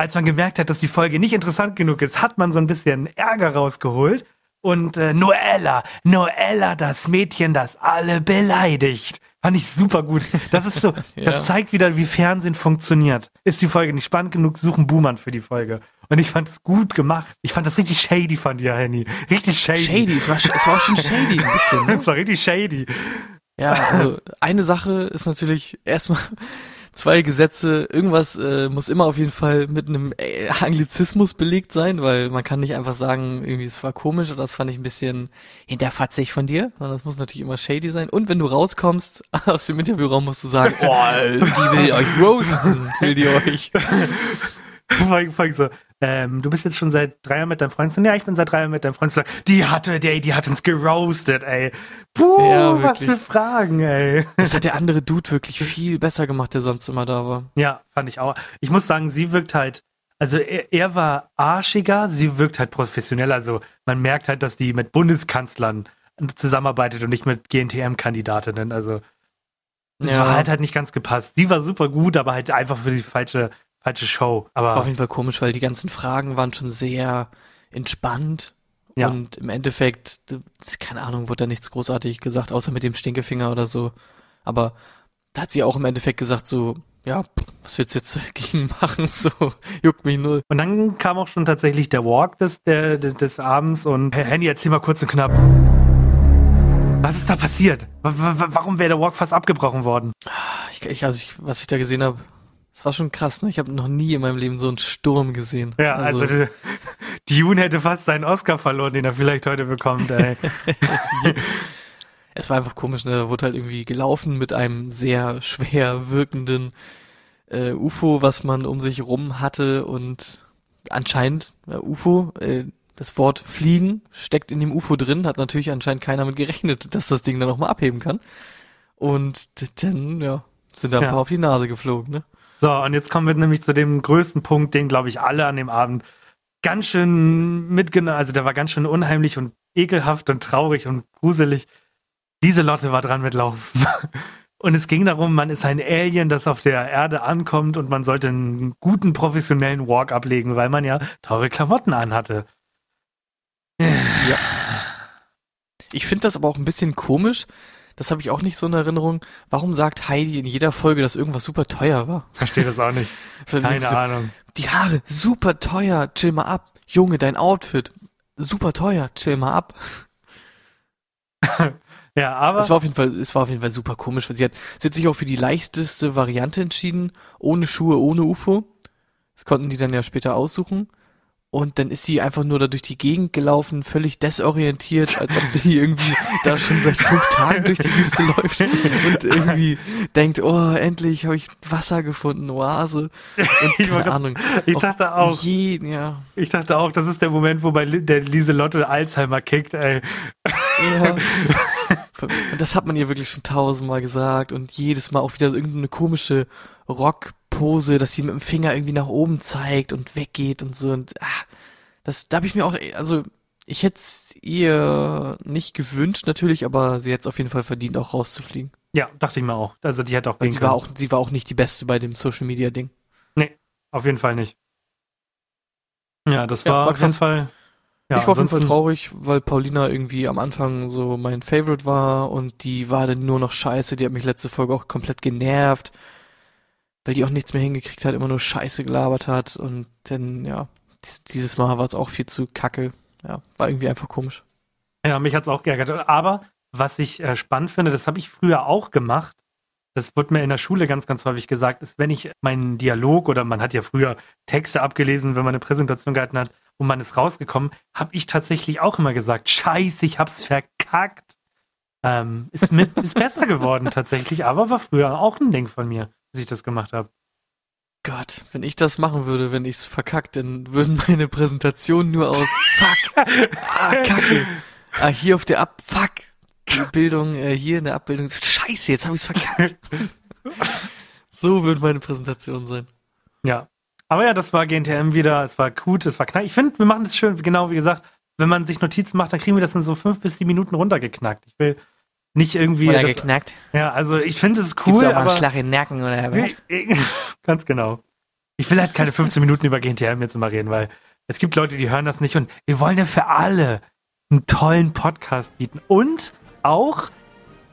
als man gemerkt hat, dass die Folge nicht interessant genug ist, hat man so ein bisschen Ärger rausgeholt. Und äh, Noella, Noella, das Mädchen, das alle beleidigt. Fand ich super gut. Das ist so, Ja. das zeigt wieder, wie Fernsehen funktioniert. Ist die Folge nicht spannend genug, suchen Buhmann für die Folge. Und ich fand es gut gemacht. Ich fand das richtig shady von dir, Henny. Richtig shady. Shady, es war, es war auch schon shady ein bisschen. Ne? Das war richtig shady. Ja, also eine Sache ist natürlich erstmal, zwei Gesetze, irgendwas äh, muss immer auf jeden Fall mit einem äh, Anglizismus belegt sein, weil man kann nicht einfach sagen, irgendwie es war komisch oder das fand ich ein bisschen hinterfatzig von dir, sondern das muss natürlich immer shady sein. Und wenn du rauskommst aus dem Interviewraum, musst du sagen, oh, die will euch roasten, will die euch. Fang, fang so, ähm, du bist jetzt schon seit drei Jahren mit deinem Freund. So, ja, ich bin seit drei Jahren mit deinem Freund. So, die hatte, der, die hat uns geroastet, ey. Puh, Ja, was für Fragen, ey. Das hat der andere Dude wirklich viel besser gemacht, der sonst immer da war. Ja, fand ich auch. Ich muss sagen, sie wirkt halt, also er, er war arschiger, sie wirkt halt professionell. Also man merkt halt, dass die mit Bundeskanzlern zusammenarbeitet und nicht mit GNTM-Kandidatinnen. Also das Ja. war halt halt nicht ganz gepasst. Sie war super gut, aber halt einfach für die falsche, falsche Show. Aber Auf jeden Fall komisch, weil die ganzen Fragen waren schon sehr entspannt. Ja. Und im Endeffekt, keine Ahnung, wurde da nichts großartig gesagt, außer mit dem Stinkefinger oder so. Aber da hat sie auch im Endeffekt gesagt, so, ja, was willst du jetzt dagegen machen? So, juckt mich null. Und dann kam auch schon tatsächlich der Walk des, der, des, Abends und Herr Henny, erzähl mal kurz und knapp. Was ist da passiert? Wa- Warum wäre der Walk fast abgebrochen worden? Ich, ich, also ich, was ich da gesehen habe, das war schon krass, ne? Ich habe noch nie in meinem Leben so einen Sturm gesehen. Ja, also, also Dune hätte fast seinen Oscar verloren, den er vielleicht heute bekommt, ey. Es war einfach komisch, ne? Da wurde halt irgendwie gelaufen mit einem sehr schwer wirkenden äh, UFO, was man um sich rum hatte und anscheinend äh, UFO, äh, das Wort fliegen steckt in dem UFO drin, hat natürlich anscheinend keiner mit gerechnet, dass das Ding dann auch mal abheben kann. Und dann, ja, sind da ein Ja. paar auf die Nase geflogen, ne? So, und jetzt kommen wir nämlich zu dem größten Punkt, den, glaube ich, alle an dem Abend ganz schön mitgenommen, also der war ganz schön unheimlich und ekelhaft und traurig und gruselig. Diese Lotte war dran mit Laufen. Und es ging darum, man ist ein Alien, das auf der Erde ankommt und man sollte einen guten professionellen Walk ablegen, weil man ja teure Klamotten anhatte. Ich finde das aber auch ein bisschen komisch. Das habe ich auch nicht so in Erinnerung. Warum sagt Heidi in jeder Folge, dass irgendwas super teuer war? Verstehe das auch nicht. Keine So, Ahnung. Die Haare, super teuer, chill mal ab. Junge, dein Outfit, super teuer, chill mal ab. Ja, aber Es war auf jeden Fall, es war auf jeden Fall super komisch, weil sie hat, sie hat sich auch für die leichteste Variante entschieden, ohne Schuhe, ohne UFO. Das konnten die dann ja später aussuchen. Und dann ist sie einfach nur da durch die Gegend gelaufen, völlig desorientiert, als ob sie irgendwie da schon seit fünf Tagen durch die Wüste läuft und irgendwie denkt, oh, endlich habe ich Wasser gefunden, Oase. Und Ich keine Ahnung. ich dachte auch. Jeden, ja. ich dachte auch, das ist der Moment, wo bei der Lieselotte Alzheimer kickt, ey. Ja. Und das hat man ihr wirklich schon tausendmal gesagt und jedes Mal auch wieder irgendeine komische Rockpose, dass sie mit dem Finger irgendwie nach oben zeigt und weggeht und so und ah, das, da habe ich mir auch, also ich hätte es ihr nicht gewünscht natürlich, aber sie hätte es auf jeden Fall verdient, auch rauszufliegen. Ja, dachte ich mir auch. Also die hätte auch gehen sie war können. auch, sie war auch nicht die Beste bei dem Social Media Ding. Auf jeden Fall nicht. Ja, das Ja, war, war auf jeden. Fall. Ja, ich war auf jeden Fall traurig, weil Paulina irgendwie am Anfang so mein Favorite war und die war dann nur noch scheiße. Die hat mich letzte Folge auch komplett genervt, weil die auch nichts mehr hingekriegt hat, immer nur Scheiße gelabert hat und dann, ja, dies, dieses Mal war es auch viel zu kacke. Ja, war irgendwie einfach komisch. Ja, mich hat's auch geärgert. Aber was ich äh, spannend finde, das habe ich früher auch gemacht. Das wird mir in der Schule ganz, ganz häufig gesagt, ist, wenn ich meinen Dialog oder man hat ja früher Texte abgelesen, wenn man eine Präsentation gehalten hat und man ist rausgekommen, habe ich tatsächlich auch immer gesagt, scheiße, ich hab's verkackt. Ähm, ist, mit, ist besser geworden tatsächlich, aber war früher auch ein Ding von mir, dass ich das gemacht habe. Gott, wenn ich das machen würde, wenn ich's verkackt, dann würden meine Präsentationen nur aus Fuck, ah, Kacke, ah, hier auf der Ab, Fuck, die Bildung, äh, hier in der Abbildung, Scheiße, jetzt habe ich's verkackt. so wird meine Präsentation sein. Ja. Aber ja, das war GNTM wieder. Es war gut, es war knack. Ich finde, wir machen das schön, genau wie gesagt. Wenn man sich Notizen macht, dann kriegen wir das in so fünf bis sieben Minuten runtergeknackt. Ich will nicht irgendwie. Oder das, geknackt. ja, also ich finde es Gibt's cool, auch mal einen aber. Schlag in den Nacken oder was? Ganz genau. Ich will halt keine 15 Minuten über GNTM jetzt immer reden, weil es gibt Leute, die hören das nicht und wir wollen ja für alle einen tollen Podcast bieten. Und auch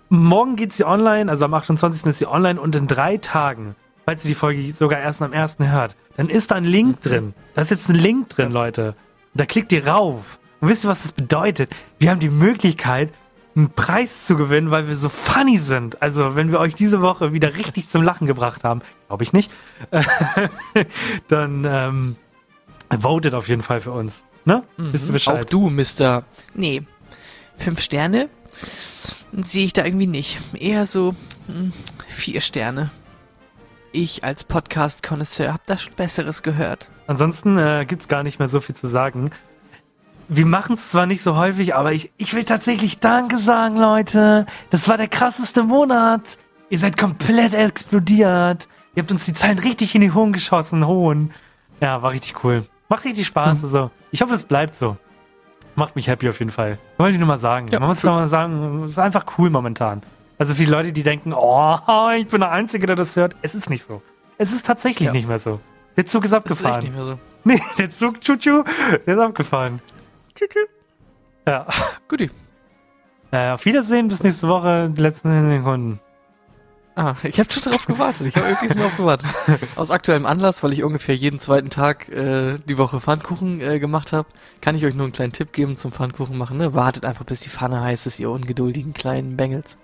morgen geht sie online, also am 28. ist sie online und in drei Tagen, falls ihr die Folge sogar erst am 1. hört, dann ist da ein Link drin. Da ist jetzt ein Link drin, Leute. Und da klickt ihr rauf. Und wisst ihr, was das bedeutet? Wir haben die Möglichkeit, einen Preis zu gewinnen, weil wir so funny sind. Also, wenn wir euch diese Woche wieder richtig zum Lachen gebracht haben, glaube ich nicht, dann ähm, votet auf jeden Fall für uns. Ne? Bist du Mhm. Bescheid? Auch du, Mister. Nee. Fünf Sterne sehe ich da irgendwie nicht. Eher so hm, vier Sterne. Ich als Podcast-Konnoisseur hab da schon Besseres gehört. Ansonsten äh, gibt's gar nicht mehr so viel zu sagen. Wir machen es zwar nicht so häufig, aber ich, ich will tatsächlich Danke sagen, Leute. Das war der krasseste Monat. Ihr seid komplett explodiert. Ihr habt uns die Zahlen richtig in die Hohen geschossen, hohen. Ja, war richtig cool. Macht richtig Spaß. Also, ich hoffe, es bleibt so. Macht mich happy auf jeden Fall. Wollte ich nur mal sagen. Ja, Man muss für- doch mal sagen, es ist einfach cool momentan. Also viele Leute, die denken, oh, ich bin der Einzige, der das hört. Es ist nicht so. Es ist tatsächlich Ja. nicht mehr so. Der Zug ist Das ist abgefahren. echt nicht mehr so. Nee, der Zug, tschu der ist abgefahren. Ja. Guti. Äh, auf Wiedersehen, bis nächste Woche, die letzten Sekunden. Ah, ich habe schon drauf gewartet. Ich habe wirklich schon drauf gewartet. Aus aktuellem Anlass, weil ich ungefähr jeden zweiten Tag äh, die Woche Pfannkuchen äh, gemacht habe, kann ich euch nur einen kleinen Tipp geben zum Pfannkuchen machen. Ne? Wartet einfach, bis die Pfanne heiß ist, ihr ungeduldigen kleinen Bengels.